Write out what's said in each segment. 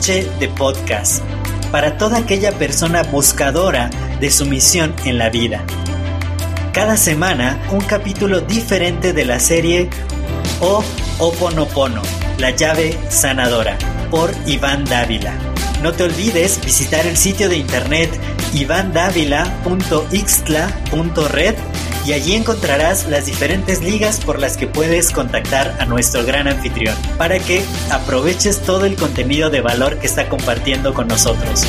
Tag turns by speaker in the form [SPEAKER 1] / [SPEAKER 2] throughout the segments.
[SPEAKER 1] De Podcast para toda aquella persona buscadora de su misión en la vida. Cada semana un capítulo diferente de la serie O Oponopono, la llave sanadora, por Iván Dávila. No te olvides visitar el sitio de internet ivandavila.ixtla.red y allí encontrarás las diferentes ligas por las que puedes contactar a nuestro gran anfitrión para que aproveches todo el contenido de valor que está compartiendo con nosotros.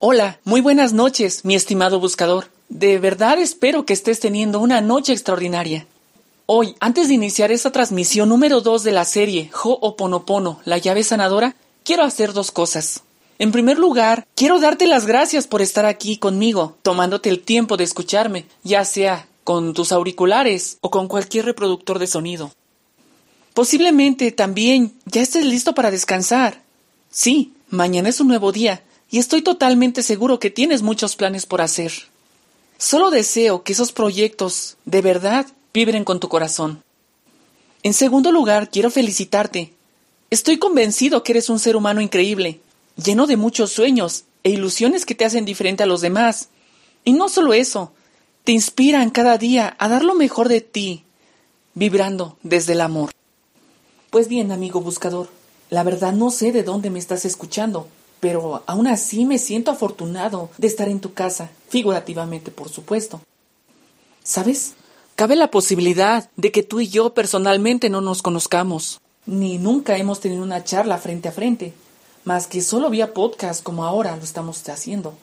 [SPEAKER 2] Hola, muy buenas noches, mi estimado buscador. De verdad espero que estés teniendo una noche extraordinaria. Hoy, antes de iniciar esta transmisión número 2 de la serie Ho'oponopono, la llave sanadora, quiero hacer dos cosas. En primer lugar, quiero darte las gracias por estar aquí conmigo, tomándote el tiempo de escucharme, ya sea con tus auriculares o con cualquier reproductor de sonido. Posiblemente también ya estés listo para descansar. Sí, mañana es un nuevo día y estoy totalmente seguro que tienes muchos planes por hacer. Solo deseo que esos proyectos de verdad vibren con tu corazón. En segundo lugar, quiero felicitarte. Estoy convencido que eres un ser humano increíble lleno de muchos sueños e ilusiones que te hacen diferente a los demás. Y no solo eso, te inspiran cada día a dar lo mejor de ti, vibrando desde el amor. Pues bien, amigo buscador, la verdad no sé de dónde me estás escuchando, pero aún así me siento afortunado de estar en tu casa, figurativamente, por supuesto. ¿Sabes? Cabe la posibilidad de que tú y yo personalmente no nos conozcamos, ni nunca hemos tenido una charla frente a frente, más que solo vía podcast como ahora lo estamos haciendo.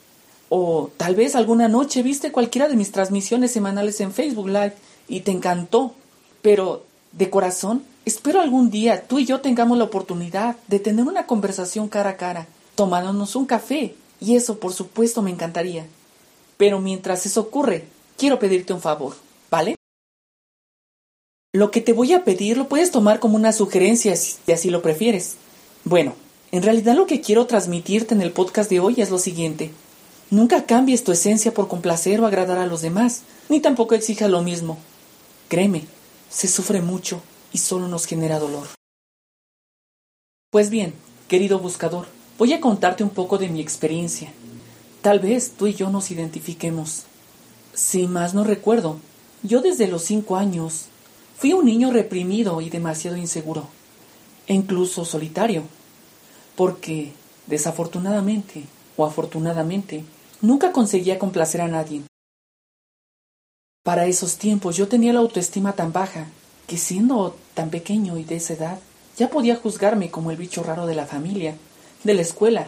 [SPEAKER 2] O tal vez alguna noche viste cualquiera de mis transmisiones semanales en Facebook Live y te encantó. Pero, de corazón, espero algún día tú y yo tengamos la oportunidad de tener una conversación cara a cara, tomándonos un café. Y eso, por supuesto, me encantaría. Pero mientras eso ocurre, quiero pedirte un favor, ¿vale? Lo que te voy a pedir lo puedes tomar como una sugerencia si así lo prefieres. Bueno, en realidad lo que quiero transmitirte en el podcast de hoy es lo siguiente. Nunca cambies tu esencia por complacer o agradar a los demás, ni tampoco exija lo mismo. Créeme, se sufre mucho y solo nos genera dolor. Pues bien, querido buscador, voy a contarte un poco de mi experiencia. Tal vez tú y yo nos identifiquemos. Si más no recuerdo, yo desde los cinco años fui un niño reprimido y demasiado inseguro, e incluso solitario porque, desafortunadamente o afortunadamente, nunca conseguía complacer a nadie. Para esos tiempos yo tenía la autoestima tan baja que siendo tan pequeño y de esa edad, ya podía juzgarme como el bicho raro de la familia, de la escuela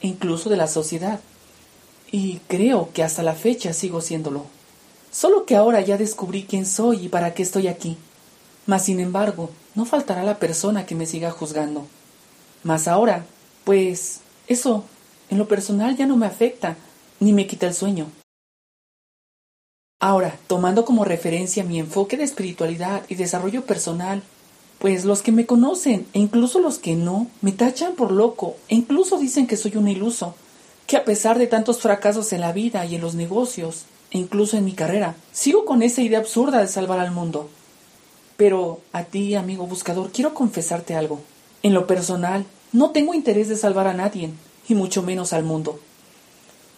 [SPEAKER 2] e incluso de la sociedad. Y creo que hasta la fecha sigo siéndolo. Solo que ahora ya descubrí quién soy y para qué estoy aquí. Mas sin embargo, no faltará la persona que me siga juzgando. Mas ahora, pues eso, en lo personal ya no me afecta, ni me quita el sueño. Ahora, tomando como referencia mi enfoque de espiritualidad y desarrollo personal, pues los que me conocen e incluso los que no, me tachan por loco e incluso dicen que soy un iluso, que a pesar de tantos fracasos en la vida y en los negocios, e incluso en mi carrera, sigo con esa idea absurda de salvar al mundo. Pero a ti, amigo buscador, quiero confesarte algo. En lo personal, no tengo interés de salvar a nadie, y mucho menos al mundo.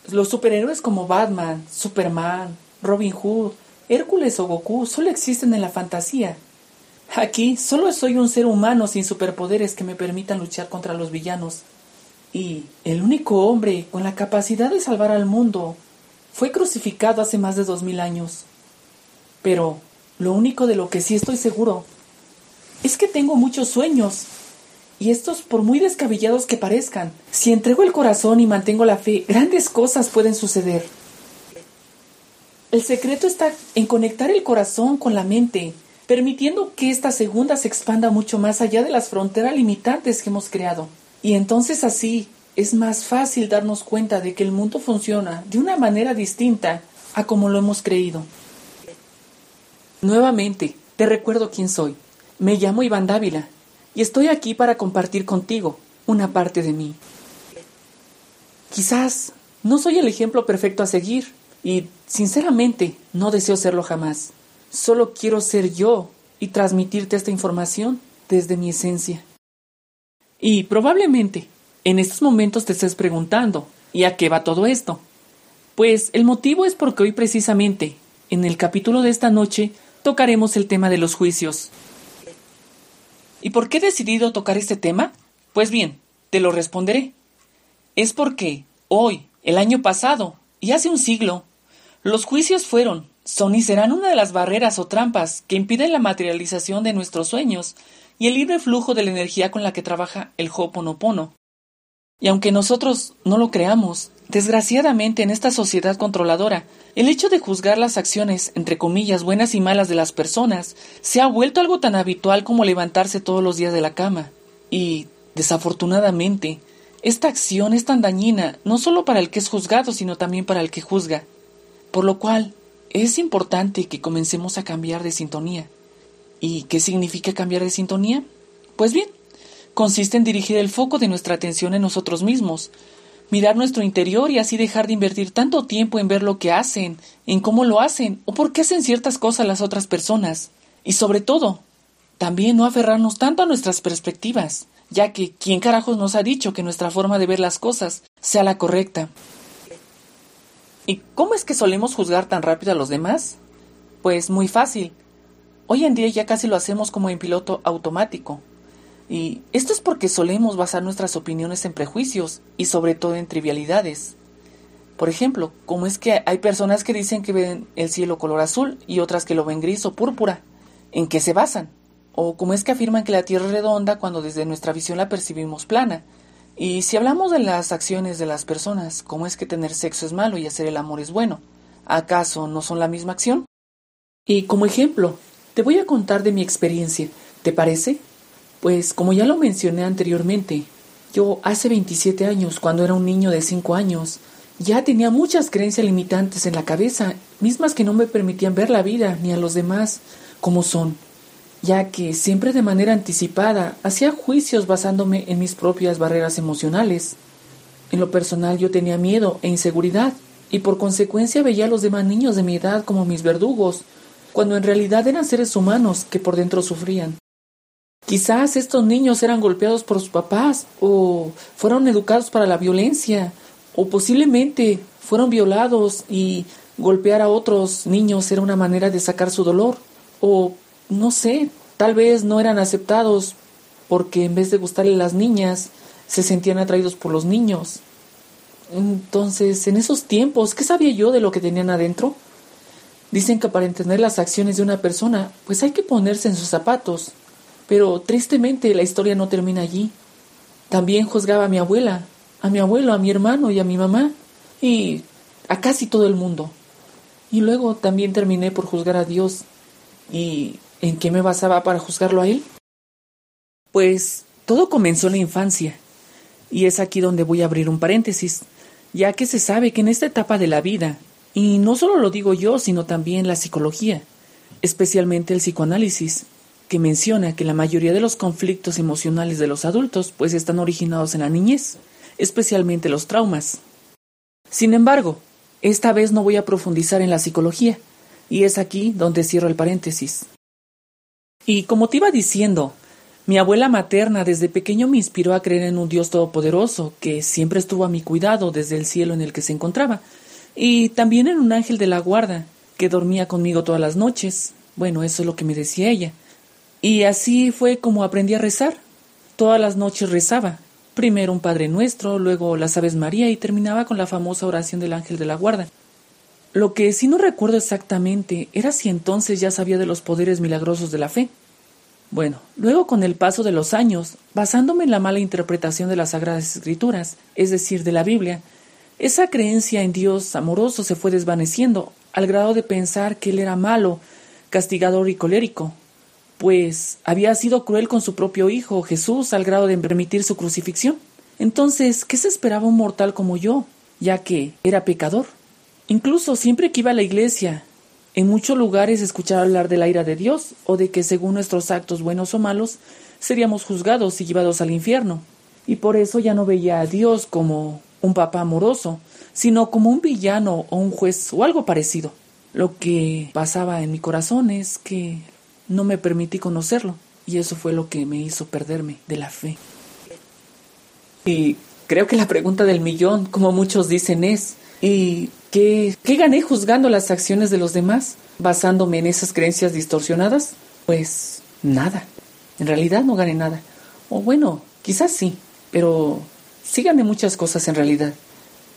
[SPEAKER 2] Los superhéroes como Batman, Superman, Robin Hood, Hércules o Goku solo existen en la fantasía. Aquí solo soy un ser humano sin superpoderes que me permitan luchar contra los villanos. Y el único hombre con la capacidad de salvar al mundo fue crucificado hace más de dos mil años. Pero lo único de lo que sí estoy seguro es que tengo muchos sueños y estos, por muy descabellados que parezcan, si entrego el corazón y mantengo la fe, grandes cosas pueden suceder. El secreto está en conectar el corazón con la mente, permitiendo que esta segunda se expanda mucho más allá de las fronteras limitantes que hemos creado. Y entonces así es más fácil darnos cuenta de que el mundo funciona de una manera distinta a como lo hemos creído. Nuevamente, te recuerdo quién soy. Me llamo Iván Dávila y estoy aquí para compartir contigo una parte de mí. Quizás no soy el ejemplo perfecto a seguir y, sinceramente, no deseo serlo jamás. Solo quiero ser yo y transmitirte esta información desde mi esencia. Y probablemente en estos momentos te estés preguntando, ¿y a qué va todo esto? Pues el motivo es porque hoy precisamente, en el capítulo de esta noche, tocaremos el tema de los juicios. ¿Y por qué he decidido tocar este tema? Pues bien, te lo responderé. Es porque hoy, el año pasado y hace un siglo, los juicios fueron, son y serán una de las barreras o trampas que impiden la materialización de nuestros sueños y el libre flujo de la energía con la que trabaja el Ho'oponopono. Y aunque nosotros no lo creamos, desgraciadamente en esta sociedad controladora, el hecho de juzgar las acciones, entre comillas, buenas y malas de las personas, se ha vuelto algo tan habitual como levantarse todos los días de la cama. Y, desafortunadamente, esta acción es tan dañina no solo para el que es juzgado, sino también para el que juzga. Por lo cual, es importante que comencemos a cambiar de sintonía. ¿Y qué significa cambiar de sintonía? Pues bien, consiste en dirigir el foco de nuestra atención en nosotros mismos, mirar nuestro interior y así dejar de invertir tanto tiempo en ver lo que hacen, en cómo lo hacen o por qué hacen ciertas cosas las otras personas. Y sobre todo, también no aferrarnos tanto a nuestras perspectivas, ya que ¿quién carajos nos ha dicho que nuestra forma de ver las cosas sea la correcta? ¿Y cómo es que solemos juzgar tan rápido a los demás? Pues muy fácil. Hoy en día ya casi lo hacemos como en piloto automático. Y esto es porque solemos basar nuestras opiniones en prejuicios y sobre todo en trivialidades. Por ejemplo, ¿cómo es que hay personas que dicen que ven el cielo color azul y otras que lo ven gris o púrpura? ¿En qué se basan? ¿O cómo es que afirman que la Tierra es redonda cuando desde nuestra visión la percibimos plana? Y si hablamos de las acciones de las personas, ¿cómo es que tener sexo es malo y hacer el amor es bueno? ¿Acaso no son la misma acción? Y como ejemplo, te voy a contar de mi experiencia. ¿Te parece? Pues como ya lo mencioné anteriormente, yo hace 27 años, cuando era un niño de 5 años, ya tenía muchas creencias limitantes en la cabeza, mismas que no me permitían ver la vida ni a los demás como son, ya que siempre de manera anticipada hacía juicios basándome en mis propias barreras emocionales. En lo personal yo tenía miedo e inseguridad, y por consecuencia veía a los demás niños de mi edad como mis verdugos, cuando en realidad eran seres humanos que por dentro sufrían. Quizás estos niños eran golpeados por sus papás o fueron educados para la violencia o posiblemente fueron violados y golpear a otros niños era una manera de sacar su dolor o no sé, tal vez no eran aceptados porque en vez de gustarle a las niñas se sentían atraídos por los niños. Entonces, en esos tiempos, ¿qué sabía yo de lo que tenían adentro? Dicen que para entender las acciones de una persona, pues hay que ponerse en sus zapatos. Pero tristemente la historia no termina allí. También juzgaba a mi abuela, a mi abuelo, a mi hermano y a mi mamá, y a casi todo el mundo. Y luego también terminé por juzgar a Dios. ¿Y en qué me basaba para juzgarlo a Él? Pues todo comenzó en la infancia. Y es aquí donde voy a abrir un paréntesis, ya que se sabe que en esta etapa de la vida, y no solo lo digo yo, sino también la psicología, especialmente el psicoanálisis, que menciona que la mayoría de los conflictos emocionales de los adultos pues están originados en la niñez, especialmente los traumas. Sin embargo, esta vez no voy a profundizar en la psicología, y es aquí donde cierro el paréntesis. Y como te iba diciendo, mi abuela materna desde pequeño me inspiró a creer en un Dios todopoderoso que siempre estuvo a mi cuidado desde el cielo en el que se encontraba, y también en un ángel de la guarda que dormía conmigo todas las noches. Bueno, eso es lo que me decía ella. Y así fue como aprendí a rezar. Todas las noches rezaba. Primero un Padre Nuestro, luego las Aves María y terminaba con la famosa oración del Ángel de la Guarda. Lo que sí no recuerdo exactamente era si entonces ya sabía de los poderes milagrosos de la fe. Bueno, luego con el paso de los años, basándome en la mala interpretación de las Sagradas Escrituras, es decir, de la Biblia, esa creencia en Dios amoroso se fue desvaneciendo, al grado de pensar que Él era malo, castigador y colérico, pues había sido cruel con su propio hijo, Jesús, al grado de permitir su crucifixión. Entonces, ¿qué se esperaba un mortal como yo, ya que era pecador? Incluso siempre que iba a la iglesia, en muchos lugares escuchaba hablar de la ira de Dios o de que según nuestros actos buenos o malos seríamos juzgados y llevados al infierno. Y por eso ya no veía a Dios como un papá amoroso, sino como un villano o un juez o algo parecido. Lo que pasaba en mi corazón es que no me permití conocerlo. Y eso fue lo que me hizo perderme de la fe. Y creo que la pregunta del millón, como muchos dicen, es, ¿y qué, qué gané juzgando las acciones de los demás, basándome en esas creencias distorsionadas? Pues nada. En realidad no gané nada. O bueno, quizás sí, pero sí gané muchas cosas en realidad.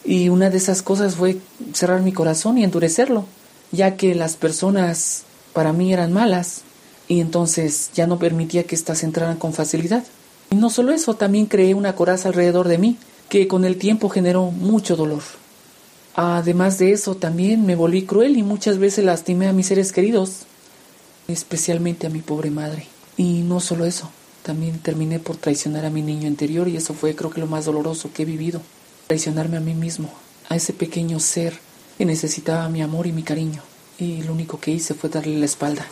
[SPEAKER 2] Y una de esas cosas fue cerrar mi corazón y endurecerlo, ya que las personas para mí eran malas y entonces ya no permitía que éstas entraran con facilidad. Y no solo eso, también creé una coraza alrededor de mí, que con el tiempo generó mucho dolor. Además de eso, también me volví cruel y muchas veces lastimé a mis seres queridos, especialmente a mi pobre madre. Y no solo eso, también terminé por traicionar a mi niño interior y eso fue creo que lo más doloroso que he vivido. Traicionarme a mí mismo, a ese pequeño ser que necesitaba mi amor y mi cariño. Y lo único que hice fue darle la espalda.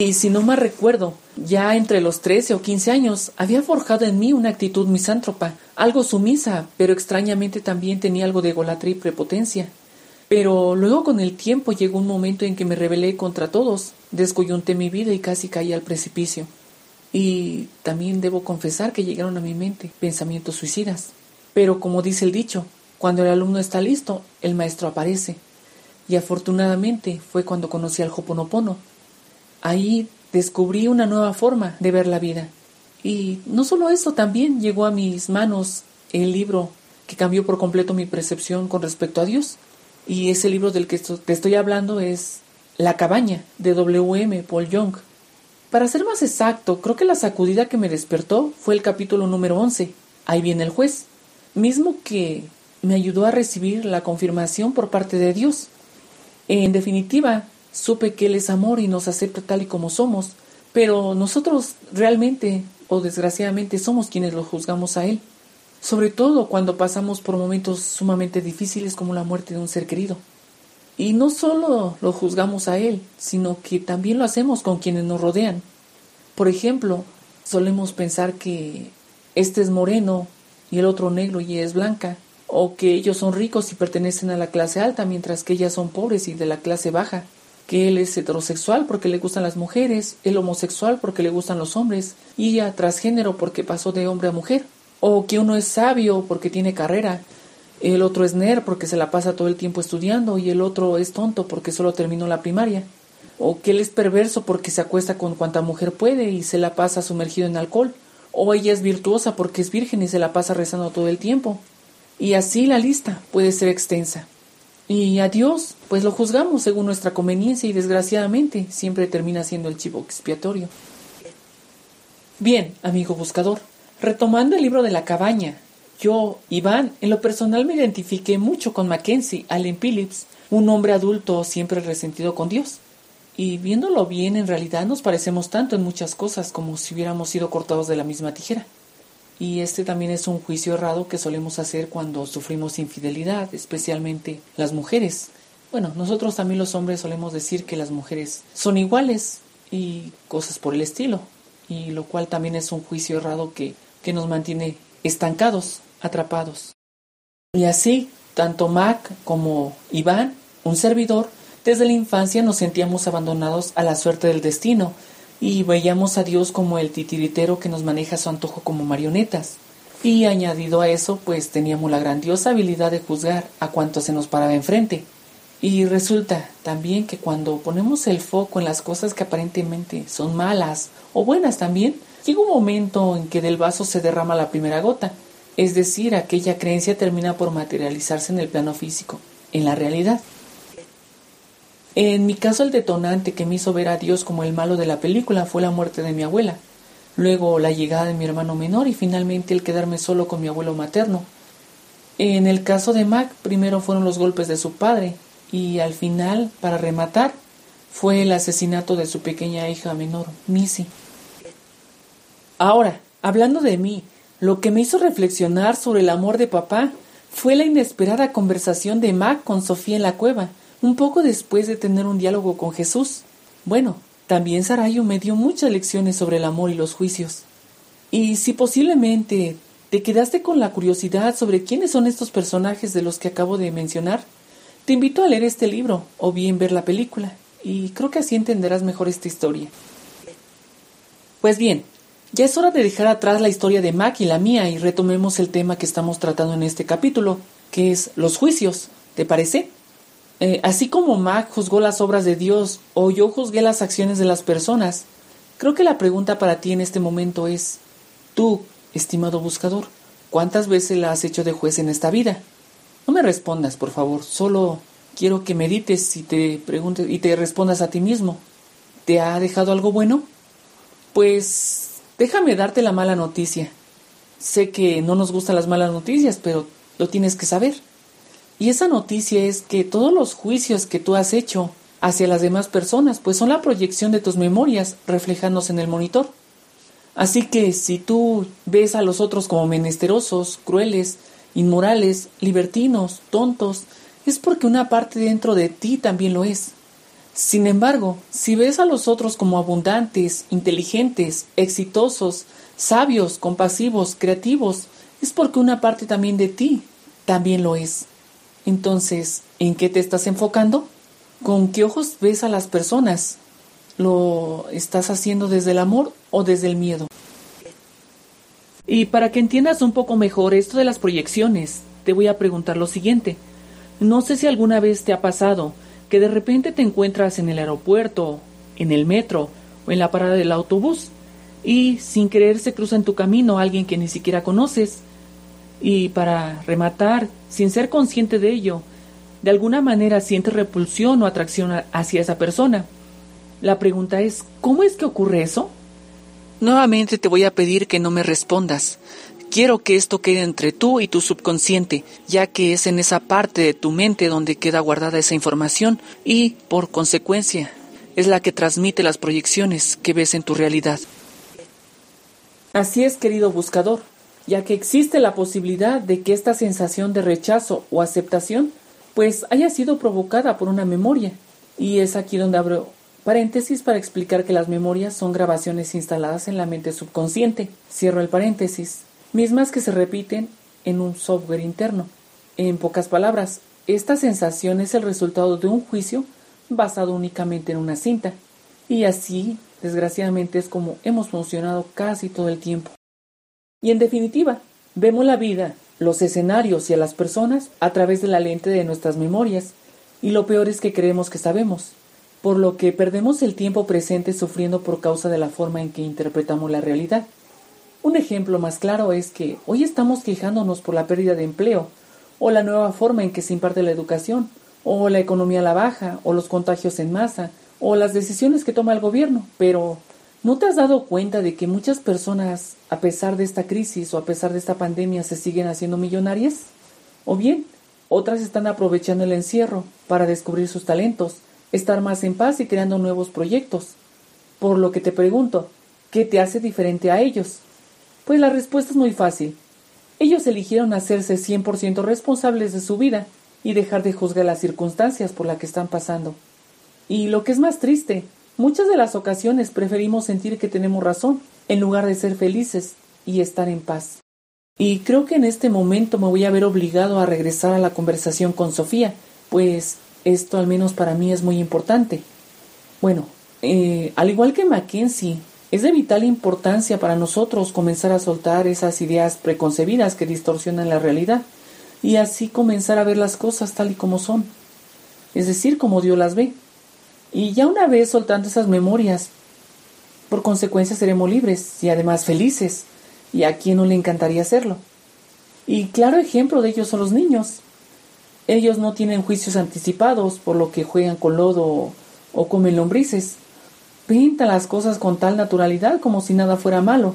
[SPEAKER 2] Y si no mal recuerdo, ya entre los 13 o 15 años había forjado en mí una actitud misántropa, algo sumisa, pero extrañamente también tenía algo de egolatría y prepotencia. Pero luego con el tiempo llegó un momento en que me rebelé contra todos, descoyunté mi vida y casi caí al precipicio. Y también debo confesar que llegaron a mi mente pensamientos suicidas. Pero como dice el dicho, cuando el alumno está listo, el maestro aparece. Y afortunadamente fue cuando conocí al Hoponopono. Ahí descubrí una nueva forma de ver la vida. Y no solo eso, también llegó a mis manos el libro que cambió por completo mi percepción con respecto a Dios. Y ese libro del que te estoy hablando es La cabaña de W.M. Paul Young. Para ser más exacto, creo que la sacudida que me despertó fue el capítulo número 11, Ahí viene el juez, mismo que me ayudó a recibir la confirmación por parte de Dios. En definitiva, supe que Él es amor y nos acepta tal y como somos, pero nosotros realmente o desgraciadamente somos quienes lo juzgamos a Él, sobre todo cuando pasamos por momentos sumamente difíciles como la muerte de un ser querido. Y no solo lo juzgamos a Él, sino que también lo hacemos con quienes nos rodean. Por ejemplo, solemos pensar que este es moreno y el otro negro y es blanca, o que ellos son ricos y pertenecen a la clase alta mientras que ellas son pobres y de la clase baja, que él es heterosexual porque le gustan las mujeres, él homosexual porque le gustan los hombres, y ella transgénero porque pasó de hombre a mujer, o que uno es sabio porque tiene carrera, el otro es nerd porque se la pasa todo el tiempo estudiando y el otro es tonto porque solo terminó la primaria. O que él es perverso porque se acuesta con cuanta mujer puede y se la pasa sumergido en alcohol. O ella es virtuosa porque es virgen y se la pasa rezando todo el tiempo. Y así la lista puede ser extensa. Y a Dios, pues lo juzgamos según nuestra conveniencia y desgraciadamente siempre termina siendo el chivo expiatorio. Bien, amigo buscador, retomando el libro de la cabaña, yo, Iván, en lo personal me identifiqué mucho con Mackenzie, Allen Phillips, un hombre adulto siempre resentido con Dios. Y viéndolo bien, en realidad nos parecemos tanto en muchas cosas como si hubiéramos sido cortados de la misma tijera. Y este también es un juicio errado que solemos hacer cuando sufrimos infidelidad, especialmente las mujeres. Bueno, nosotros también los hombres solemos decir que las mujeres son iguales y cosas por el estilo, y lo cual también es un juicio errado que, que nos mantiene estancados atrapados. Y así, tanto Mac como Iván, un servidor, desde la infancia nos sentíamos abandonados a la suerte del destino y veíamos a Dios como el titiritero que nos maneja a su antojo como marionetas. Y añadido a eso, pues teníamos la grandiosa habilidad de juzgar a cuanto se nos paraba enfrente. Y resulta también que cuando ponemos el foco en las cosas que aparentemente son malas o buenas también, llega un momento en que del vaso se derrama la primera gota es decir, aquella creencia termina por materializarse en el plano físico, en la realidad. En mi caso el detonante que me hizo ver a Dios como el malo de la película fue la muerte de mi abuela, luego la llegada de mi hermano menor y finalmente el quedarme solo con mi abuelo materno. En el caso de Mac, primero fueron los golpes de su padre y al final, para rematar, fue el asesinato de su pequeña hija menor, Missy. Ahora, hablando de mí, lo que me hizo reflexionar sobre el amor de papá fue la inesperada conversación de Mac con Sofía en la cueva, un poco después de tener un diálogo con Jesús. Bueno, también Sarayo me dio muchas lecciones sobre el amor y los juicios. Y si posiblemente te quedaste con la curiosidad sobre quiénes son estos personajes de los que acabo de mencionar, te invito a leer este libro o bien ver la película, y creo que así entenderás mejor esta historia. Pues bien, ya es hora de dejar atrás la historia de Mac y la mía y retomemos el tema que estamos tratando en este capítulo, que es los juicios. ¿Te parece? Eh, así como Mac juzgó las obras de Dios o yo juzgué las acciones de las personas, creo que la pregunta para ti en este momento es, tú, estimado buscador, ¿cuántas veces la has hecho de juez en esta vida? No me respondas, por favor, solo quiero que medites y te preguntes y te respondas a ti mismo. ¿Te ha dejado algo bueno? Pues déjame darte la mala noticia. Sé que no nos gustan las malas noticias, pero lo tienes que saber. Y esa noticia es que todos los juicios que tú has hecho hacia las demás personas, pues son la proyección de tus memorias reflejándose en el monitor. Así que si tú ves a los otros como menesterosos, crueles, inmorales, libertinos, tontos, es porque una parte dentro de ti también lo es. Sin embargo, si ves a los otros como abundantes, inteligentes, exitosos, sabios, compasivos, creativos, es porque una parte también de ti también lo es. Entonces, ¿en qué te estás enfocando? ¿Con qué ojos ves a las personas? ¿Lo estás haciendo desde el amor o desde el miedo? Y para que entiendas un poco mejor esto de las proyecciones, te voy a preguntar lo siguiente. No sé si alguna vez te ha pasado que de repente te encuentras en el aeropuerto, en el metro o en la parada del autobús y sin querer se cruza en tu camino alguien que ni siquiera conoces y para rematar, sin ser consciente de ello, de alguna manera sientes repulsión o atracción hacia esa persona. La pregunta es, ¿cómo es que ocurre eso? Nuevamente te voy a pedir que no me respondas. Quiero que esto quede entre tú y tu subconsciente, ya que es en esa parte de tu mente donde queda guardada esa información y, por consecuencia, es la que transmite las proyecciones que ves en tu realidad. Así es, querido buscador ya que existe la posibilidad de que esta sensación de rechazo o aceptación pues haya sido provocada por una memoria. Y es aquí donde abro paréntesis para explicar que las memorias son grabaciones instaladas en la mente subconsciente. Cierro el paréntesis. Mismas que se repiten en un software interno. En pocas palabras, esta sensación es el resultado de un juicio basado únicamente en una cinta. Y así, desgraciadamente, es como hemos funcionado casi todo el tiempo. Y en definitiva, vemos la vida, los escenarios y a las personas a través de la lente de nuestras memorias, y lo peor es que creemos que sabemos, por lo que perdemos el tiempo presente sufriendo por causa de la forma en que interpretamos la realidad. Un ejemplo más claro es que hoy estamos quejándonos por la pérdida de empleo, o la nueva forma en que se imparte la educación, o la economía a la baja, o los contagios en masa, o las decisiones que toma el gobierno, pero ¿No te has dado cuenta de que muchas personas, a pesar de esta crisis o a pesar de esta pandemia, se siguen haciendo millonarias? O bien, otras están aprovechando el encierro para descubrir sus talentos, estar más en paz y creando nuevos proyectos. Por lo que te pregunto, ¿qué te hace diferente a ellos? Pues la respuesta es muy fácil. Ellos eligieron hacerse 100% responsables de su vida y dejar de juzgar las circunstancias por las que están pasando. Y lo que es más triste, Muchas de las ocasiones preferimos sentir que tenemos razón en lugar de ser felices y estar en paz. Y creo que en este momento me voy a ver obligado a regresar a la conversación con Sofía, pues esto al menos para mí es muy importante. Bueno, eh, al igual que Mackenzie, es de vital importancia para nosotros comenzar a soltar esas ideas preconcebidas que distorsionan la realidad y así comenzar a ver las cosas tal y como son, es decir, como Dios las ve. Y ya una vez soltando esas memorias, por consecuencia seremos libres y además felices. ¿Y a quién no le encantaría hacerlo? Y claro ejemplo de ellos son los niños. Ellos no tienen juicios anticipados, por lo que juegan con lodo o comen lombrices. Pintan las cosas con tal naturalidad como si nada fuera malo.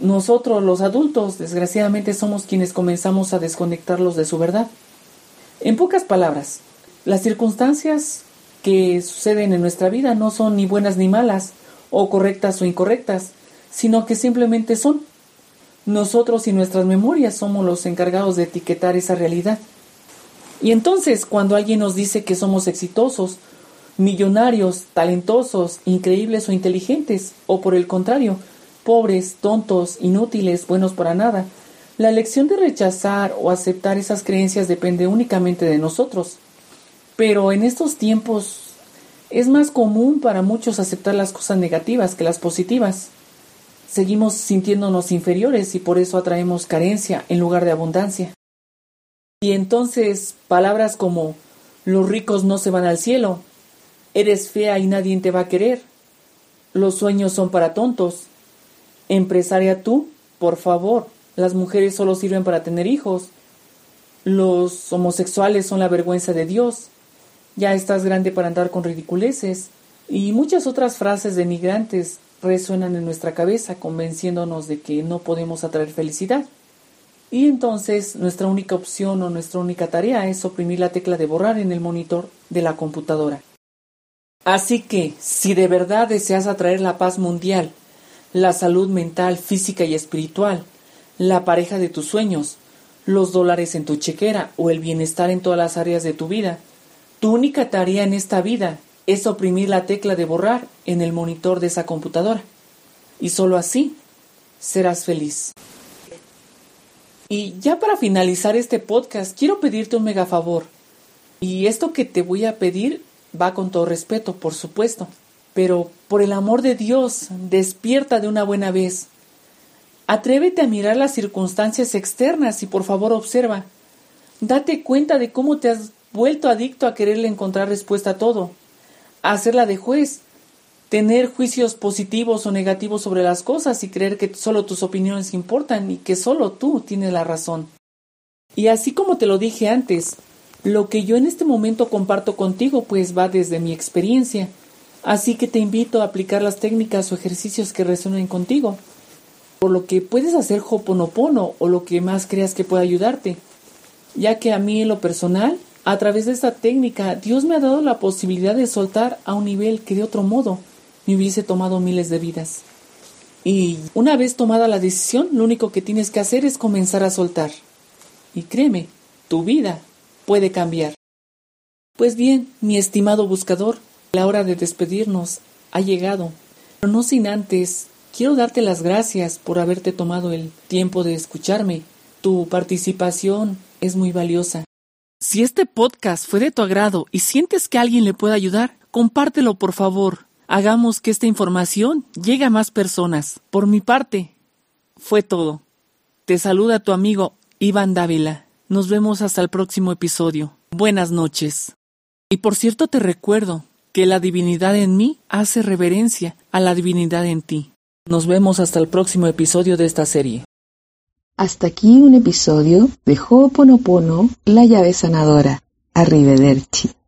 [SPEAKER 2] Nosotros, los adultos, desgraciadamente somos quienes comenzamos a desconectarlos de su verdad. En pocas palabras, las circunstancias que suceden en nuestra vida no son ni buenas ni malas, o correctas o incorrectas, sino que simplemente son. Nosotros y nuestras memorias somos los encargados de etiquetar esa realidad. Y entonces, cuando alguien nos dice que somos exitosos, millonarios, talentosos, increíbles o inteligentes, o por el contrario, pobres, tontos, inútiles, buenos para nada, la elección de rechazar o aceptar esas creencias depende únicamente de nosotros. Pero en estos tiempos es más común para muchos aceptar las cosas negativas que las positivas. seguimos sintiéndonos inferiores y por eso atraemos carencia en lugar de abundancia. Y entonces palabras como los ricos no se van al cielo, eres fea y nadie te va a querer, los sueños son para tontos, empresaria tú, por favor, las mujeres solo sirven para tener hijos, los homosexuales son la vergüenza de Dios, ya estás grande para andar con ridiculeces, y muchas otras frases denigrantes resuenan en nuestra cabeza convenciéndonos de que no podemos atraer felicidad. Y entonces nuestra única opción o nuestra única tarea es oprimir la tecla de borrar en el monitor de la computadora. Así que, si de verdad deseas atraer la paz mundial, la salud mental, física y espiritual, la pareja de tus sueños, los dólares en tu chequera o el bienestar en todas las áreas de tu vida, tu única tarea en esta vida es oprimir la tecla de borrar en el monitor de esa computadora. Y solo así serás feliz. Y ya para finalizar este podcast, quiero pedirte un mega favor. Y esto que te voy a pedir va con todo respeto, por supuesto. Pero por el amor de Dios, despierta de una buena vez. Atrévete a mirar las circunstancias externas y por favor observa. Date cuenta de cómo te has vuelto adicto a quererle encontrar respuesta a todo. Hacerla de juez, tener juicios positivos o negativos sobre las cosas y creer que solo tus opiniones importan y que solo tú tienes la razón. Y así como te lo dije antes, lo que yo en este momento comparto contigo pues va desde mi experiencia, así que te invito a aplicar las técnicas o ejercicios que resuenen contigo, por lo que puedes hacer hoponopono o lo que más creas que pueda ayudarte, ya que a mí en lo personal a través de esta técnica, Dios me ha dado la posibilidad de soltar a un nivel que de otro modo me hubiese tomado miles de vidas. Y una vez tomada la decisión, lo único que tienes que hacer es comenzar a soltar. Y créeme, tu vida puede cambiar. Pues bien, mi estimado buscador, la hora de despedirnos ha llegado. Pero no sin antes, quiero darte las gracias por haberte tomado el tiempo de escucharme. Tu participación es muy valiosa. Si este podcast fue de tu agrado y sientes que alguien le pueda ayudar, compártelo por favor. Hagamos que esta información llegue a más personas. Por mi parte, fue todo. Te saluda tu amigo Iván Dávila. Nos vemos hasta el próximo episodio. Buenas noches. Y por cierto te recuerdo que la divinidad en mí hace reverencia a la divinidad en ti. Nos vemos hasta el próximo episodio de esta serie.
[SPEAKER 3] Hasta aquí un episodio de Ho'oponopono, la llave sanadora. Arrivederci.